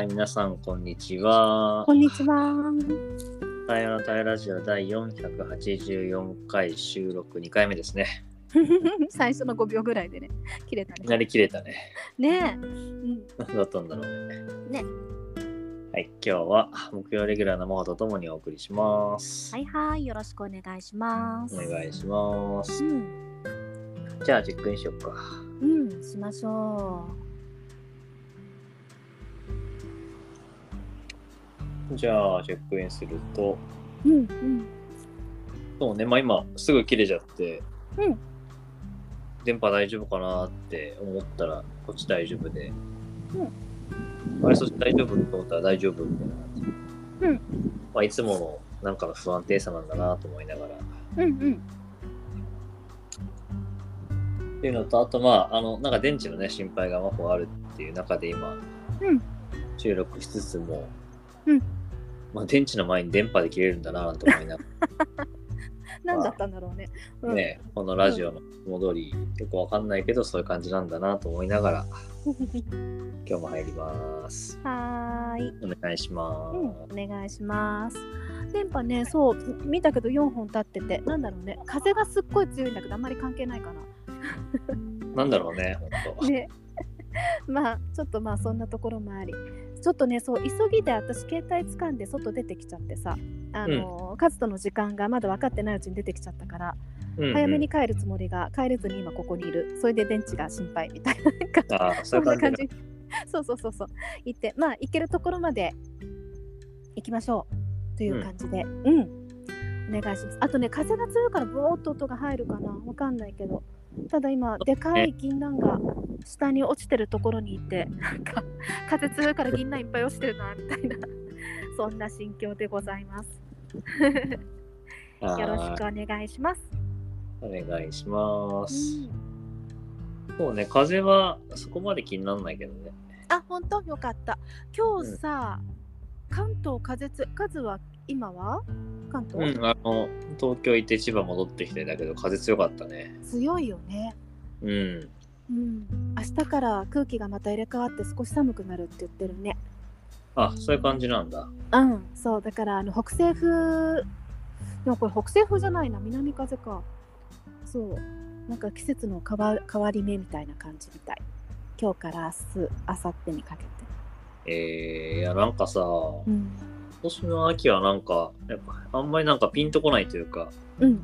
はい、皆さん、こんにちはこ。んにちは。太陽の太陽ラジオ第484回収録2回目ですね。最初の5秒ぐらいでね、切れたね。いきなり切れたね。ねえ。うん、何だったんだろうね。ね。はい、今日は木曜レギュラーの真帆とともにお送りします。はいはい、よろしくお願いします。お願いしますう。ん、じゃあ、チェックインしようか。うん、しましょじゃあ、チェックインすると、う。うん、うん、そうね、まあ今、すぐ切れちゃって、うん。電波大丈夫かなって思ったら、こっち大丈夫で、あれ、そっち大丈夫と思ったら大丈夫みたいな感じ。うん。まあ、いつものなんかの不安定さなんだなと思いながら。うん、うん、っていうのと、あとまあ、あの、なんか電池のね、心配がまほあるっていう中で今、うん。収録しつつも、うんまあ、電池の前に電波で切れるんだなと思いなが 何だったんだろうね。うら、ん、ね、このラジオの戻り、よくわかんないけど、そういう感じなんだなと思いながら、今日も入ります。はーい。お願いしまうん、す。お願いします。電波ね、そう、見たけど4本立ってて、なんだろうね、風がすっごい強いんだけど、あんまり関係ないかな。なんだろうね、本当。ね まあちょっとまあそんなところもありちょっとねそう急ぎで私携帯掴んで外出てきちゃってさあの、カズとの時間がまだ分かってないうちに出てきちゃったから、うんうん。早めに帰るつもりが帰れずに今ここにいる。それで電池が心配みたいななんかああ、そんな感じ。そうそうそうそう。行ってまあ行けるところまで行きましょう。という感じで。うん、お願いします。あとね風が強いからボーっと音が入るかな。わかんないけどただ今でかい銀杏が下に落ちてるところにいてなんか風強いから銀杏いっぱい落ちてるなみたいな そんな心境でございます。よろしくお願いします、お願いしまうす。ん、そうね、風はそこまで気にならないけどね。あ本当？よかった。今日さ、関東風つ数は今は？関う東、ん、あの、東京行って千葉戻ってきてだけど、風強かったね。強いよね。うん。うん。明日から空気がまた入れ替わって少し寒くなるって言ってるね。あ、そういう感じなんだ。うんそう。だからあの北西風でもこれ北西風じゃないな。南風か。そう。なんか季節の変わ変わり目みたいな感じみたい。今日から明日明後日にかけて。えー、いや、なんかさ、今うん年の秋はなんか、やっぱ、あんまりなんかピンとこないというか、うん。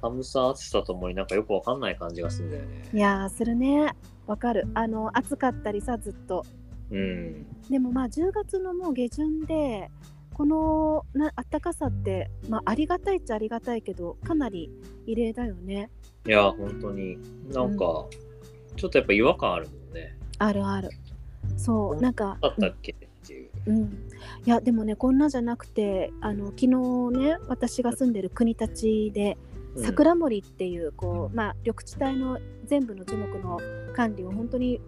寒さ、暑さともになんかよくわかんない感じがするんだよいね。やーするね。わかる。あの暑かったりさずっと。うん。でもまあ10月のもう下旬でこのな暖かさって、まあ、ありがたいっちゃありがたいけどかなり異例だよね。いや、本当に、なんか、ちょっとやっぱ違和感あるもんね。あるある。そうなんかだったっけ？っていう。うん、いやでもねこんなじゃなくてあの昨日ね私が住んでる国立でうん。桜森っていうこう、まあ、緑地帯の全部の樹木の管理を本当に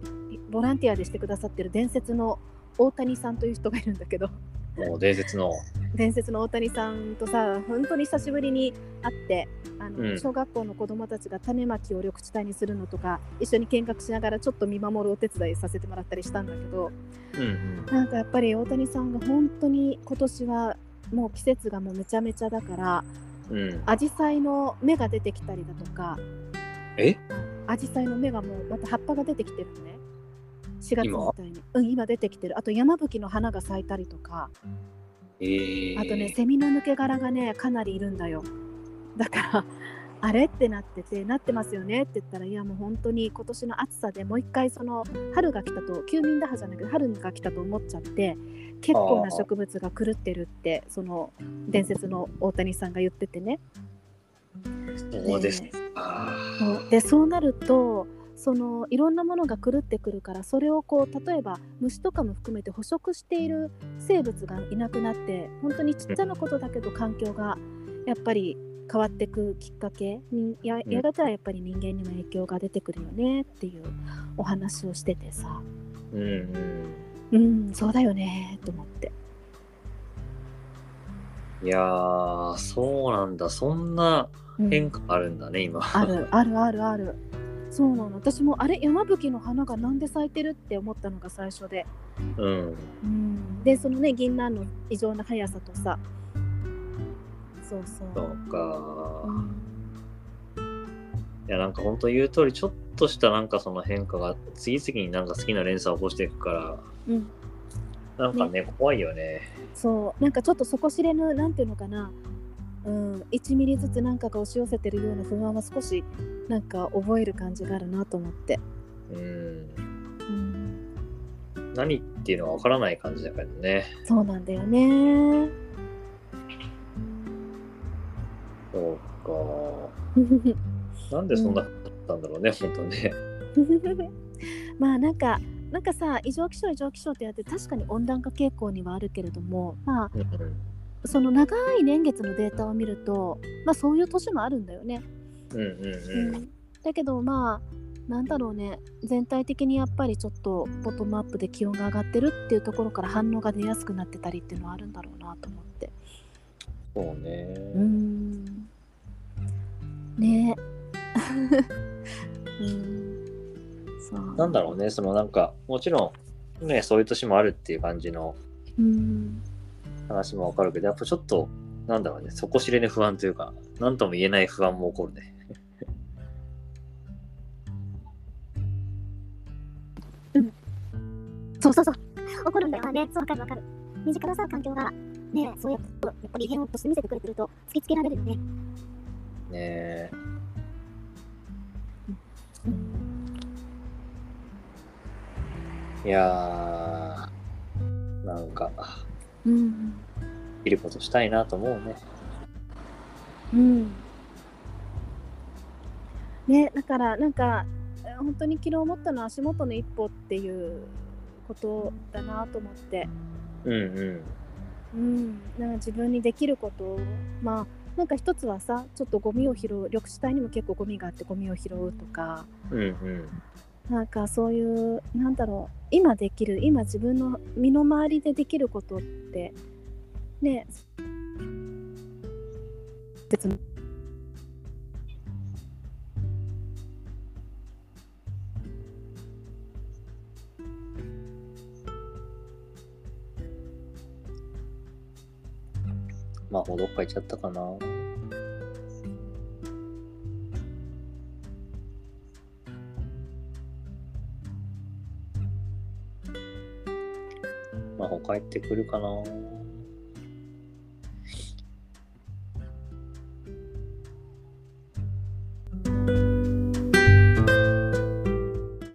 ボランティアでしてくださってる伝説の大谷さんという人がいるんだけどもう伝説の。伝説の大谷さんとさ本当に久しぶりに会ってあの、うん小学校の子どもたちが種まきを緑地帯にするのとか一緒に見学しながらちょっと見守るお手伝いさせてもらったりしたんだけどうんうん。なんかやっぱり大谷さんが本当に今年はもう季節がもうめちゃめちゃだからうん。アジサイの芽が出てきたりだとかえ？アジサイの芽がもうまた葉っぱが出てきてるのね4月み今たいに。うん今出てきてる。あと山吹の花が咲いたりとか。え。ー、あとねセミの抜け殻がねかなりいるんだよ。だから あれってなっててなってますよねって言ったらいやもう本当に今年の暑さでもう一回その春が来たと休眠打破じゃなくて春が来たと思っちゃって結構な植物が狂ってるってその伝説の大谷さんが言っててね。そうですねでそうなるとそのいろんなものが狂ってくるからそれをこう例えば虫とかも含めて捕食している生物がいなくなって本当にちっちゃなことだけど環境がやっぱり変わっていくきっかけにややがてはやっぱり人間にも影響が出てくるよねっていうお話をしててさうんうん。うんそうだよねと思っていやー、そうなんだ。そんなうん変化あるんだね、今。あるあるあるあるそうなの。私もあれ？山吹の花がなんで咲いてるって思ったのが最初で、うん。うん、でそのね銀杏の異常な速さとさ。そうそう。そうか。うん。いや、なんか本当言う通り、ちょっとしたなんかその変化が次々になんか好きな連鎖を起こしていくから、うん、なんかね、怖いよね。そう。なんかちょっと底知れぬなんていうのかなうん、1ミリずつなんかが押し寄せてるような不安は少しなんか覚える感じがあるなと思って、うん。うん、何っていうのはわからない感じだからね。そうなんだよねそうか。なんでそんなことだったんだろうね、本当ね。まあなんかなんかさ異常気象異常気象ってやって確かに温暖化傾向にはあるけれどもまあうんその長い年月のデータを見るとまあそういう年もあるんだよね。うんうんうん。だけどまあなんだろうね全体的にやっぱりちょっとボトムアップで気温が上がってるっていうところから反応が出やすくなってたりっていうのはあるんだろうなと思って。そうね。うーんねえ。うんそうなんだろうね、そのなんか、もちろん、ね、そういう年もあるっていう感じのうん話もわかるけど、やっぱちょっと、なんだろうね、底知れぬ不安というか、なんとも言えない不安も起こるね。そうそうそう。起こるんだよね。そう、わかるわかる。身近なさ、環境が、ね、そうやって、やっぱり変として見せてくれてると、突きつけられるよね。ねえ。いやー、なんか、うんいることしたいなと思うね。うんねだからなんかえ本当に昨日思ったのは足元の一歩っていうことだなと思って、うんうん。うん、なんか自分にできることをまあなんか一つはさちょっとゴミを拾う緑地帯にも結構ゴミがあってゴミを拾うとかうんうん。なんかそういうなんだろう今できる今自分の身の回りでできることってね別まあ、もうどっか行っちゃったかな。の方帰ってくるかな。